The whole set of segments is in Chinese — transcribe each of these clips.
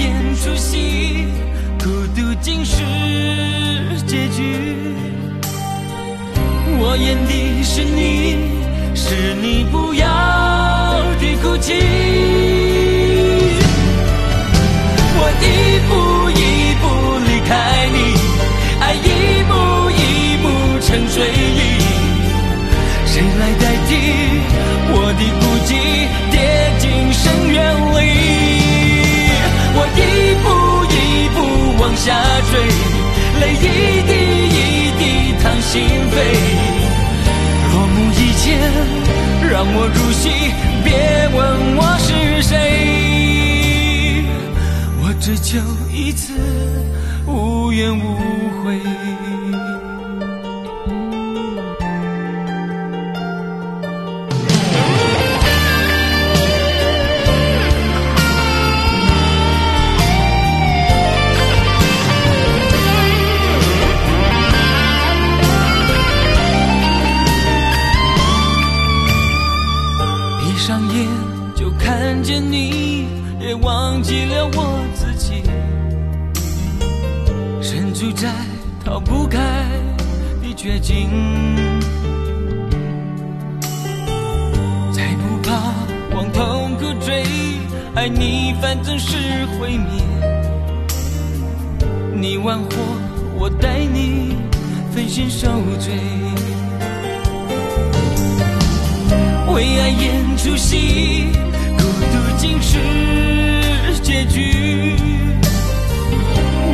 演出戏，孤独竟是结局。我演的是你，是你不要的哭泣。我的不泪一滴一滴淌心扉。落幕以前，让我入戏，别问我是谁。我只求一次无怨无悔。也忘记了我自己。身处在逃不开的绝境，再不怕往痛苦追，爱你反正是毁灭。你玩火，我带你分心受罪。为爱演出戏，是结局。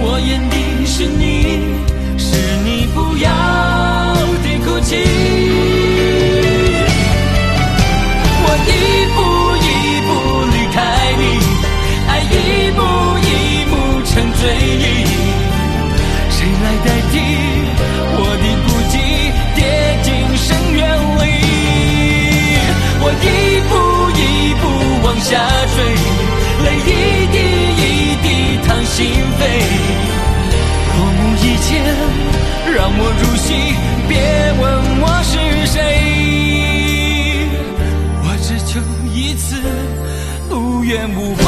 我眼底是你，是你不要的哭泣。我一步一步离开你，爱一步一步沉醉心扉。落幕以前，让我入戏，别问我是谁。我只求一次无怨无悔。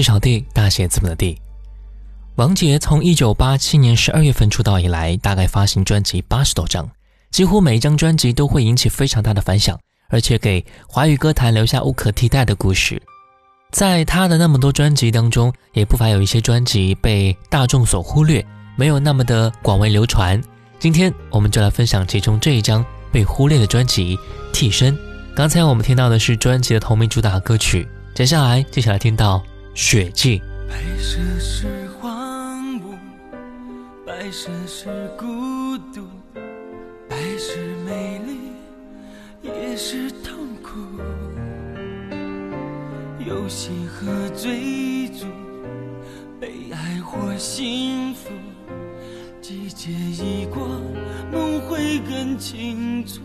是小弟，大写字母的弟。王杰从一九八七年十二月份出道以来，大概发行专辑八十多张，几乎每一张专辑都会引起非常大的反响，而且给华语歌坛留下无可替代的故事。在他的那么多专辑当中，也不乏有一些专辑被大众所忽略，没有那么的广为流传。今天我们就来分享其中这一张被忽略的专辑《替身》。刚才我们听到的是专辑的同名主打歌曲，接下来接下来听到《血迹》。白色是荒芜，白色是孤独，白是美丽，也是痛苦。游戏和追逐，被爱或幸福，季节已过，梦会更清楚。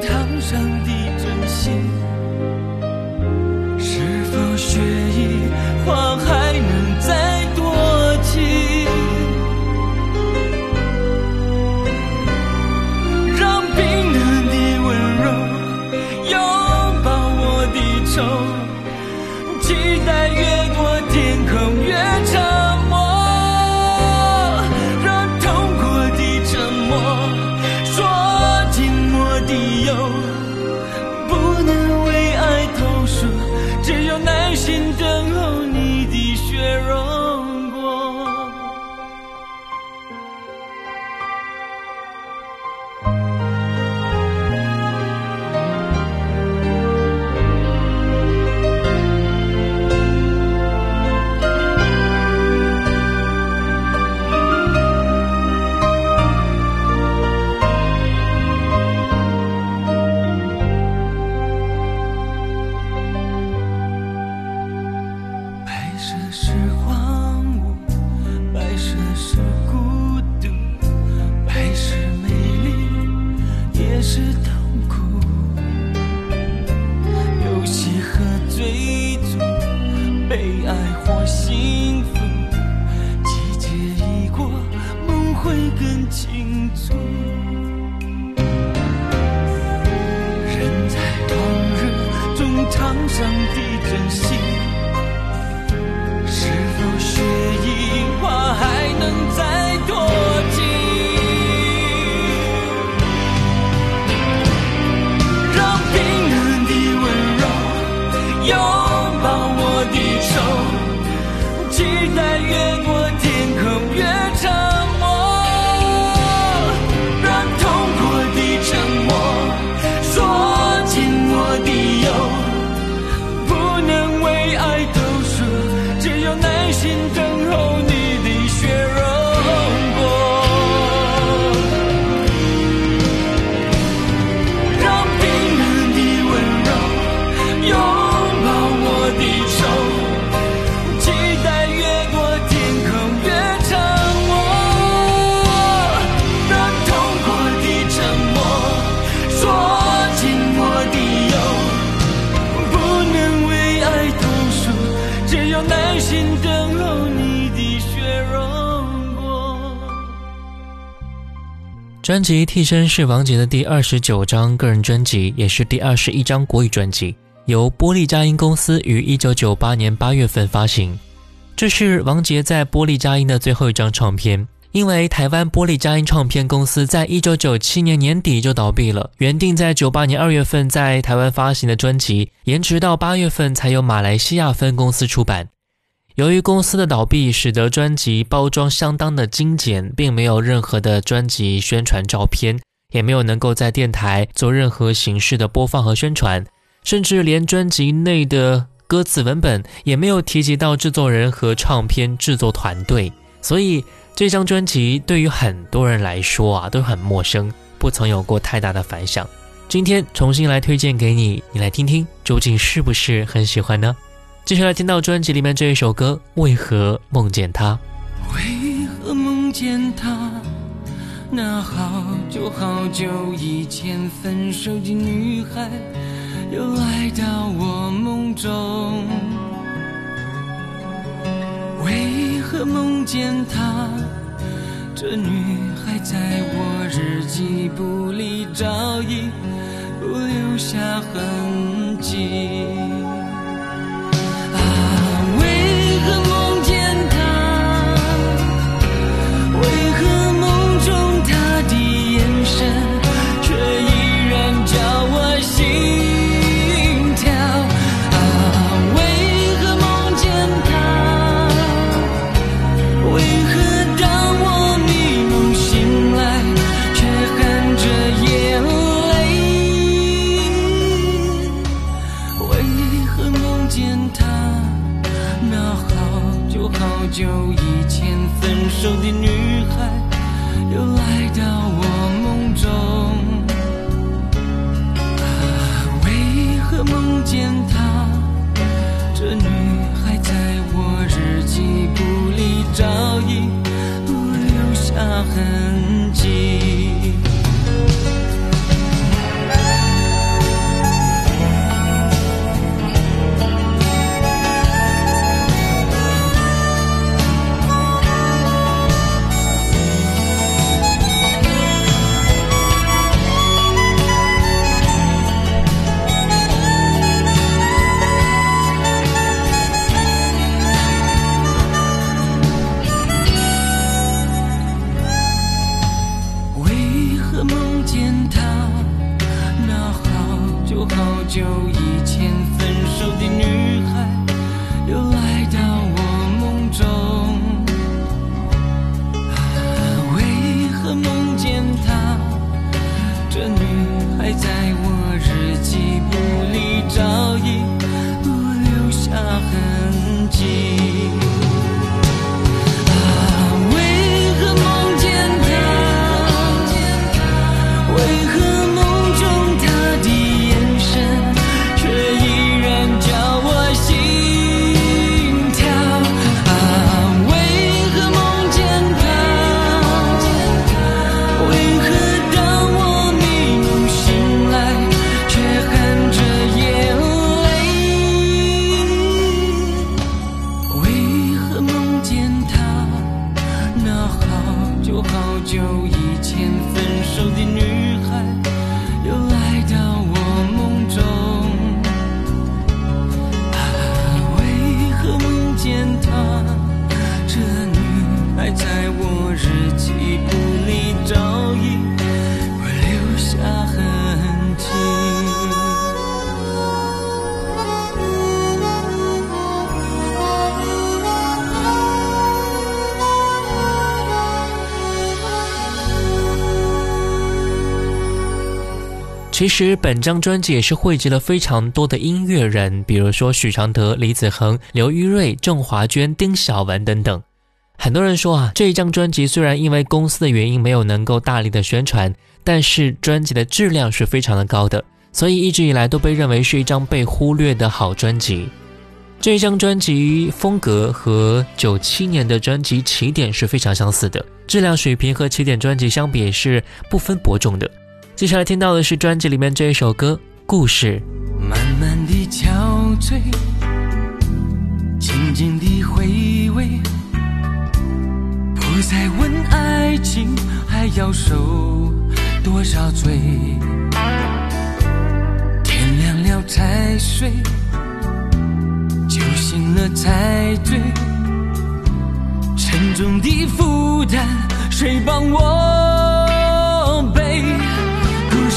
堂上的真心，专辑《替身》是王杰的第二十九张个人专辑，也是第二十一张国语专辑，由波丽佳音公司于一九九八年八月份发行。这是王杰在波丽佳音的最后一张唱片，因为台湾波丽佳音唱片公司在一九九七年年底就倒闭了，原定在九八年二月份在台湾发行的专辑，延迟到八月份才由马来西亚分公司出版。由于公司的倒闭，使得专辑包装相当的精简，并没有任何的专辑宣传照片，也没有能够在电台做任何形式的播放和宣传，甚至连专辑内的歌词文本也没有提及到制作人和唱片制作团队，所以这张专辑对于很多人来说啊都很陌生，不曾有过太大的反响。今天重新来推荐给你，你来听听，究竟是不是很喜欢呢？接下来听到专辑里面这一首歌《为何梦见他》。为何梦见她？那好久好久以前分手的女孩，又来到我梦中。为何梦见她？这女孩在我日记簿里早已不留下痕迹。其实本张专辑也是汇集了非常多的音乐人，比如说许常德、李子恒、刘玉瑞、郑华娟、丁晓雯等等。很多人说啊，这一张专辑虽然因为公司的原因没有能够大力的宣传，但是专辑的质量是非常的高的，所以一直以来都被认为是一张被忽略的好专辑。这一张专辑风格和九七年的专辑《起点》是非常相似的，质量水平和起点专辑相比是不分伯仲的。接下来听到的是专辑里面这一首歌《故事》。慢慢的憔悴，静静的回味，不再问爱情还要受多少罪。天亮了才睡，酒醒了才醉，沉重的负担谁帮我背？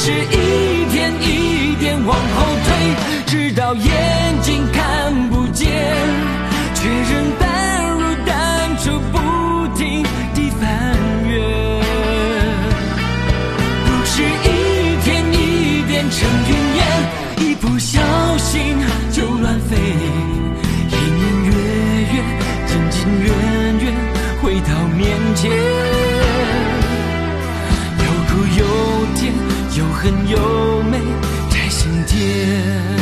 是一天一点往后退，直到眼睛看不见，却仍淡如淡出，不停地翻阅。故事一天一点成云烟，一不小心就乱飞。一年月月，近近远远，回到面前。很优美，在心间。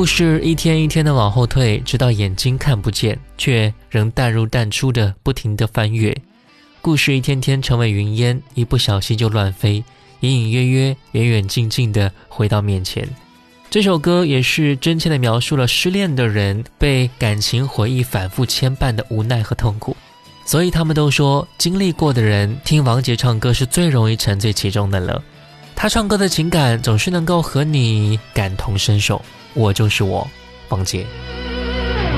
故事一天一天的往后退，直到眼睛看不见，却仍淡入淡出的不停的翻阅。故事一天天成为云烟，一不小心就乱飞，隐隐约约、远远近近的回到面前。这首歌也是真切的描述了失恋的人被感情回忆反复牵绊的无奈和痛苦。所以他们都说，经历过的人听王杰唱歌是最容易沉醉其中的了。他唱歌的情感总是能够和你感同身受。我就是我，王杰。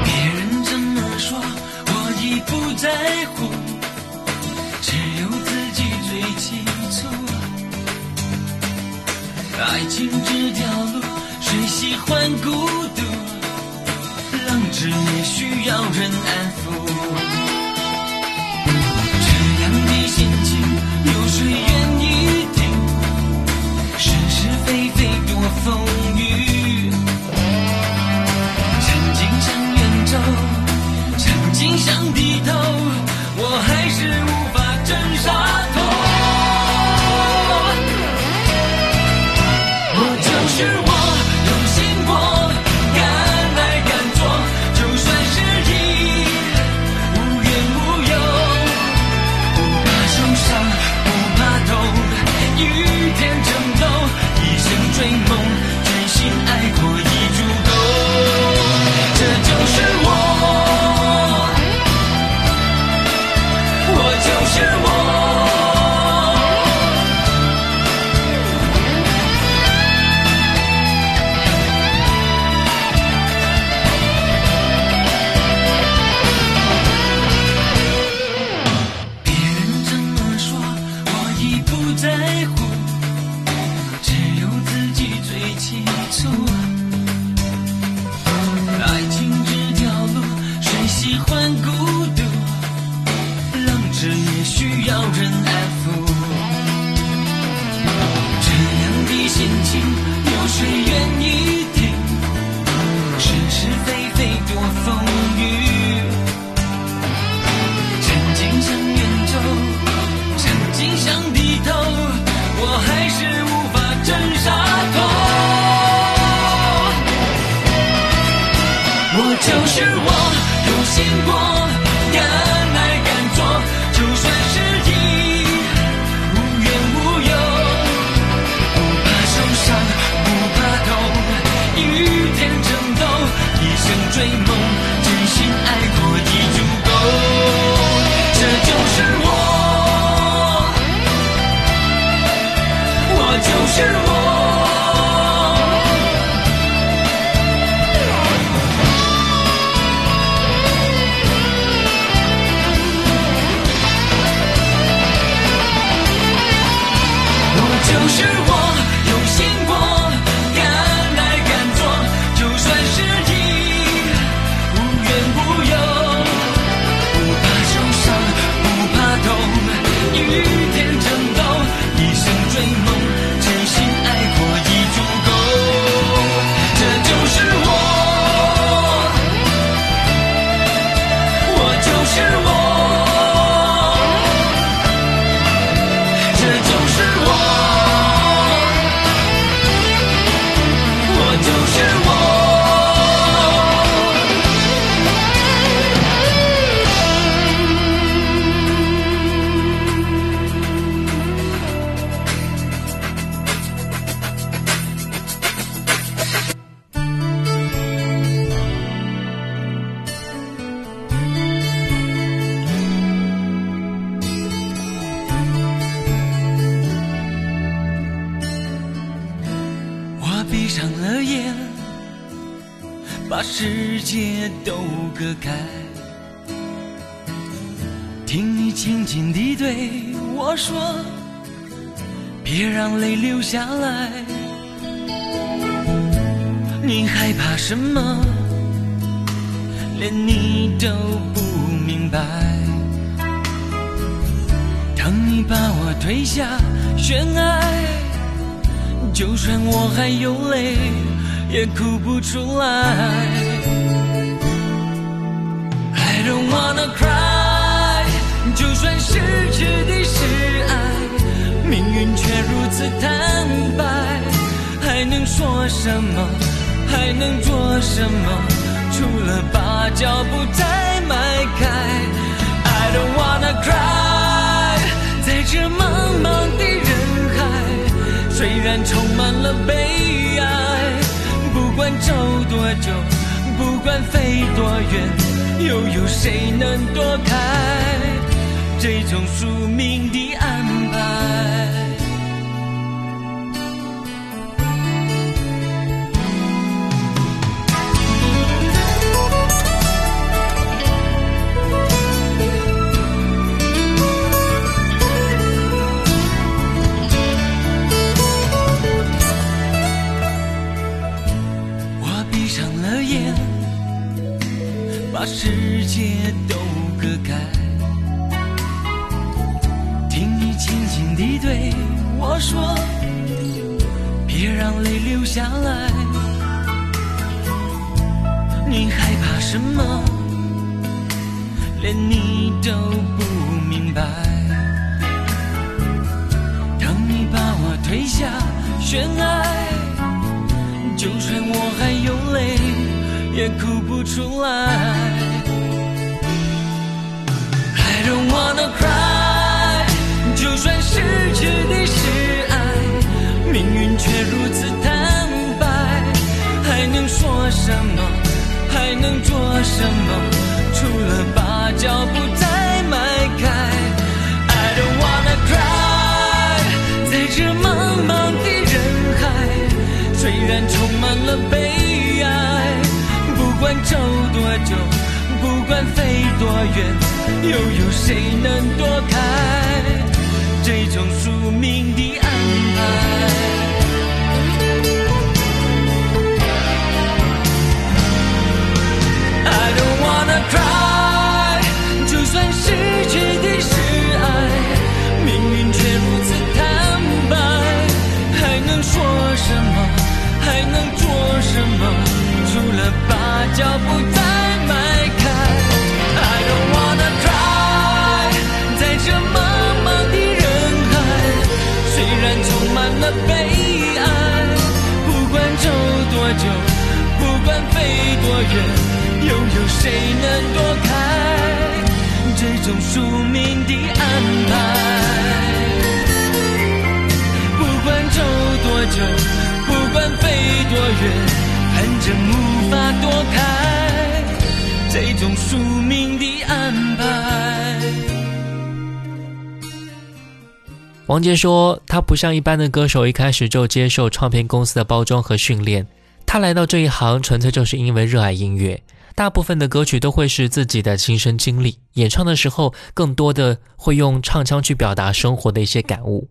别人怎么说，我已不在乎，只有自己最清楚。爱情这条路，谁喜欢孤独？浪子也需要人安抚。开，听你轻轻地对我说，别让泪流下来。你害怕什么？连你都不明白。当你把我推下悬崖。就算我还有泪，也哭不出来。I don't wanna cry，就算失去的是爱，命运却如此坦白，还能说什么？还能做什么？除了把脚步再迈开。I don't wanna cry，在这茫茫的人海，虽然充满了悲哀，不管走多久，不管飞多远，又有谁能躲开这种宿命的都隔开，听你轻轻地对我说，别让泪流下来。你害怕什么？连你都不明白。当你把我推下悬崖，就算我还有泪。也哭不出来。I don't wanna cry，就算失去的是爱，命运却如此坦白，还能说什么？还能做什么？除了把脚步再迈开。I don't wanna cry，在这茫茫的人海，虽然充满了悲哀。不管走多久，不管飞多远，又有谁能躲开这种宿命的安排？I don't wanna cry，就算失去的是爱，命运却如此坦白，还能说什么？还能做什么？除了把脚步再久，不管飞多远，又有谁能躲开这种宿命的安排？不管走多久，不管飞多远。反正无法躲开这种宿命的安排。王杰说：“他不像一般的歌手，一开始就接受唱片公司的包装和训练。他来到这一行，纯粹就是因为热爱音乐。大部分的歌曲都会是自己的亲身经历，演唱的时候更多的会用唱腔去表达生活的一些感悟。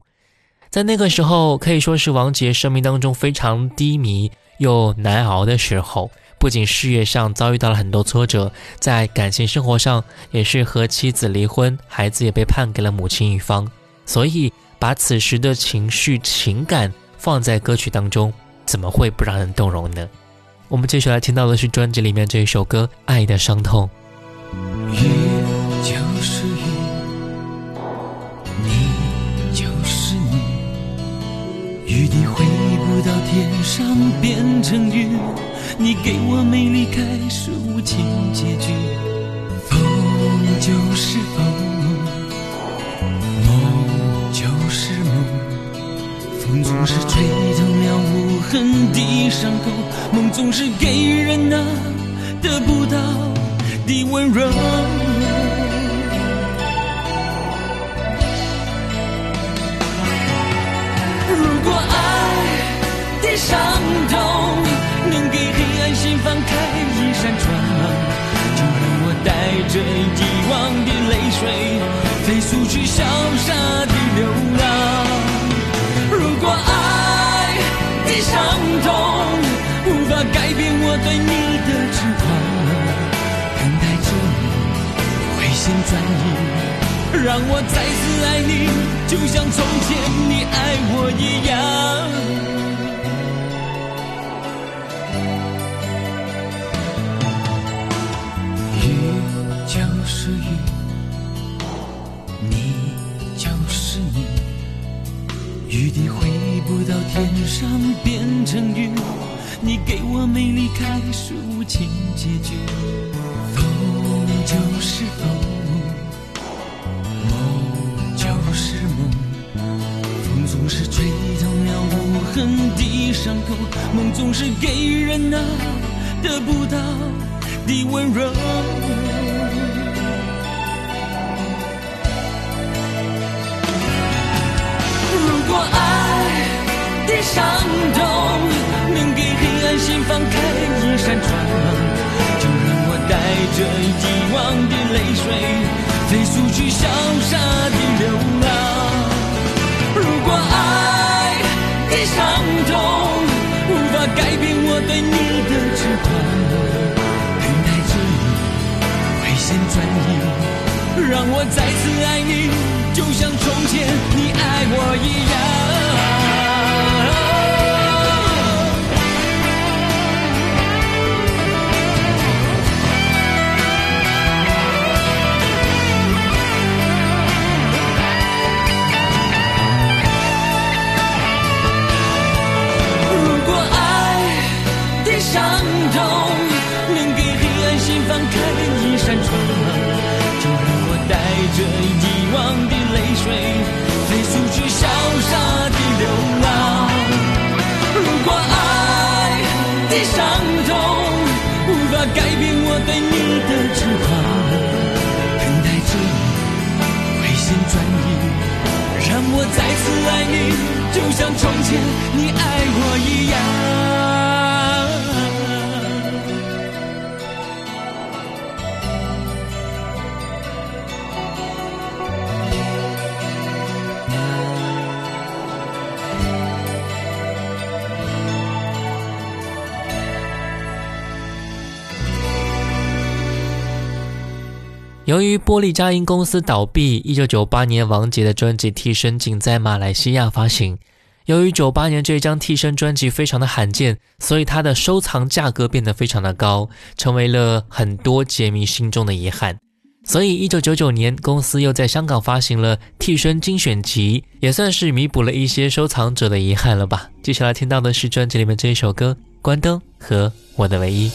在那个时候，可以说是王杰生命当中非常低迷。”又难熬的时候，不仅事业上遭遇到了很多挫折，在感情生活上也是和妻子离婚，孩子也被判给了母亲一方。所以，把此时的情绪、情感放在歌曲当中，怎么会不让人动容呢？我们接下来听到的是专辑里面这一首歌《爱的伤痛》。雨就是雨，你就是你。雨滴回不到天上，变成雨。你给我没离开是无情结局。风就是风，风总是吹痛了无痕的伤口，梦总是给人那得不到的温柔。如果爱的伤痛能给黑暗心放开一扇窗，就让我带着遗忘的泪水飞速去潇洒的流你回心转意。让我再次爱你，就像从前你爱我一样。雨就是雨，你就是你，雨滴回不到天上变成雨，你给我美丽开始无情结局。风就是伤口，梦总是给人那得不到的温柔。如果爱的伤痛能给黑暗心房开一扇窗，就让我带着遗忘的泪水，飞速去潇洒我再次爱你。就像从前你爱我一样。着遗忘的泪水，飞速去潇洒的流浪。如果爱的伤痛无法改变我对你的痴狂，等待着你回心转意，让我再次爱你，就像从前由于玻璃佳音公司倒闭，一九九八年王杰的专辑《替身》仅在马来西亚发行。由于九八年这张《替身》专辑非常的罕见，所以它的收藏价格变得非常的高，成为了很多杰迷心中的遗憾。所以一九九九年，公司又在香港发行了《替身精选集》，也算是弥补了一些收藏者的遗憾了吧。接下来听到的是专辑里面这一首歌《关灯》和《我的唯一》。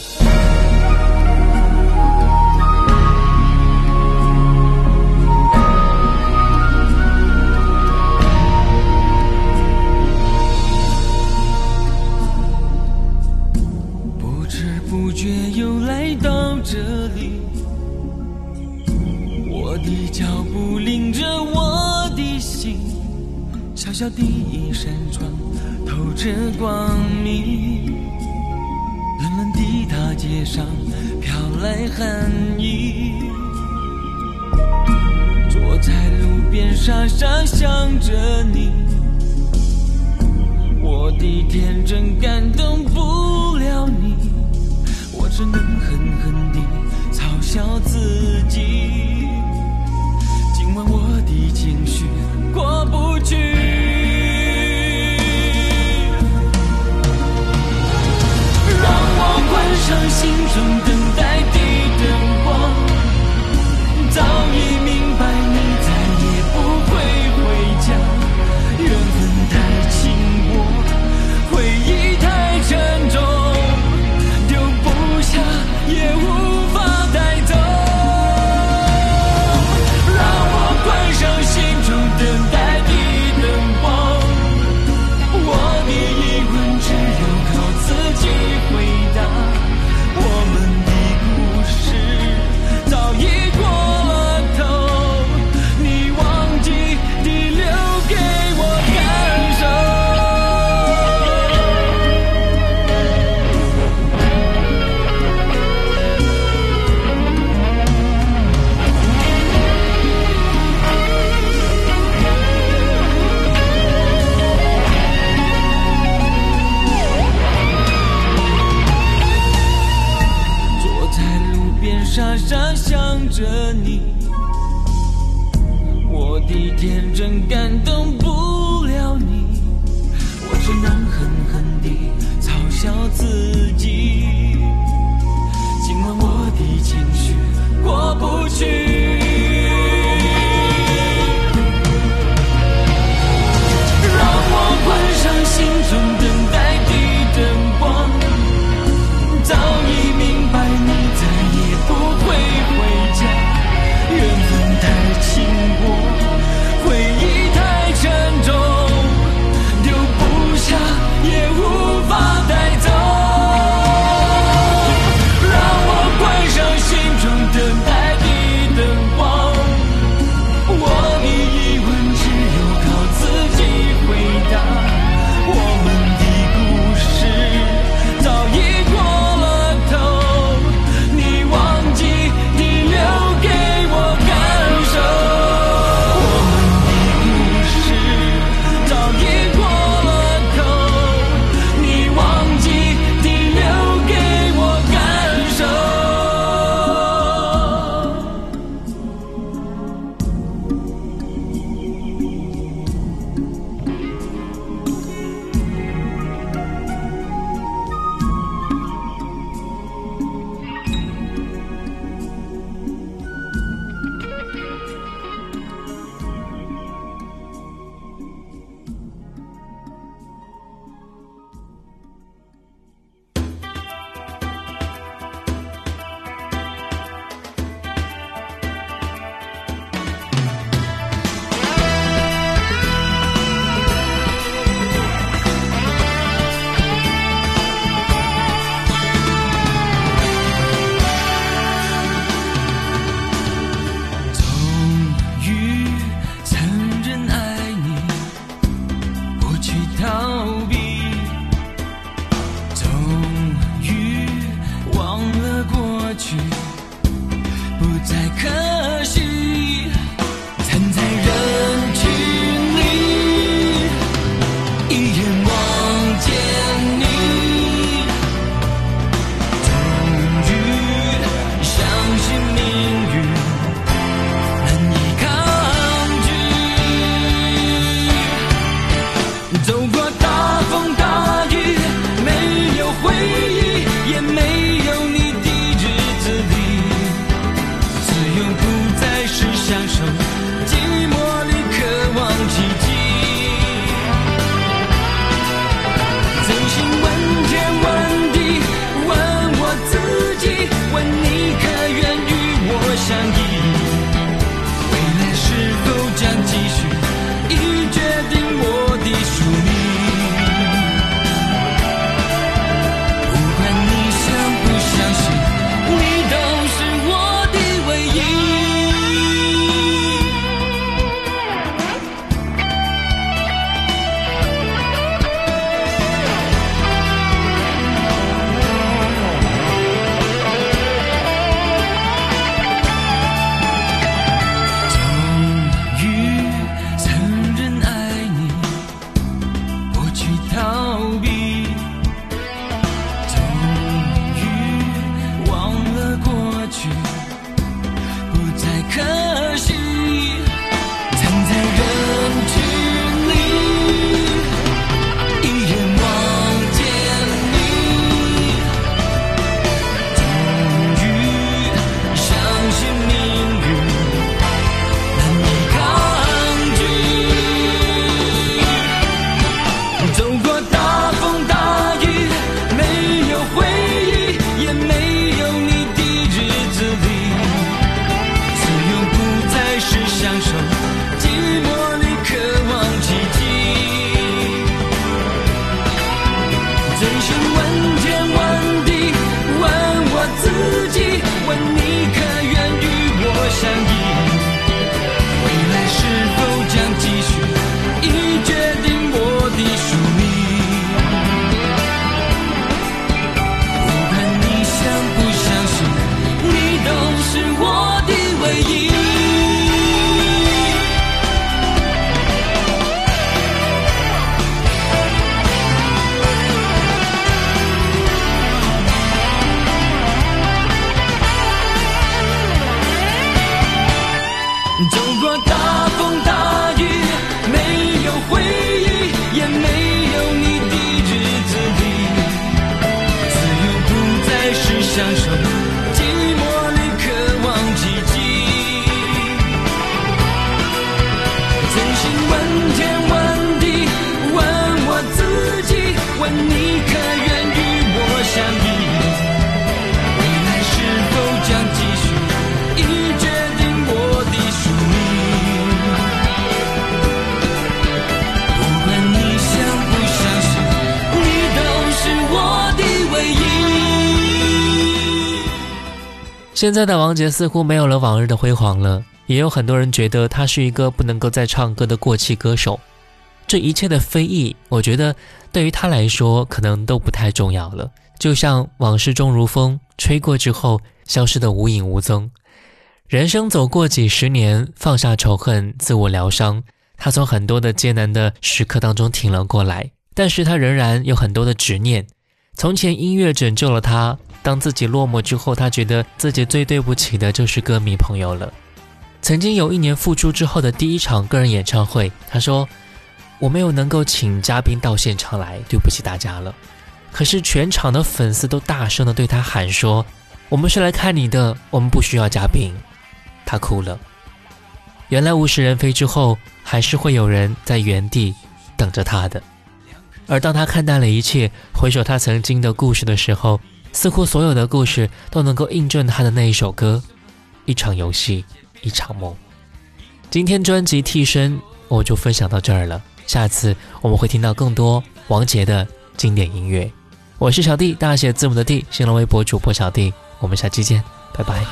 现在的王杰似乎没有了往日的辉煌了，也有很多人觉得他是一个不能够再唱歌的过气歌手。这一切的非议，我觉得对于他来说可能都不太重要了。就像往事终如风，吹过之后消失的无影无踪。人生走过几十年，放下仇恨，自我疗伤。他从很多的艰难的时刻当中挺了过来，但是他仍然有很多的执念。从前音乐拯救了他，当自己落寞之后，他觉得自己最对不起的就是歌迷朋友了。曾经有一年复出之后的第一场个人演唱会，他说：“我没有能够请嘉宾到现场来，对不起大家了。”可是全场的粉丝都大声的对他喊说：“我们是来看你的，我们不需要嘉宾。”他哭了。原来物是人非之后，还是会有人在原地等着他的。而当他看淡了一切，回首他曾经的故事的时候，似乎所有的故事都能够印证他的那一首歌：一场游戏，一场梦。今天专辑替身我就分享到这儿了，下次我们会听到更多王杰的经典音乐。我是小弟，大写字母的弟，新浪微博主播小弟，我们下期见，拜拜。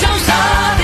潇洒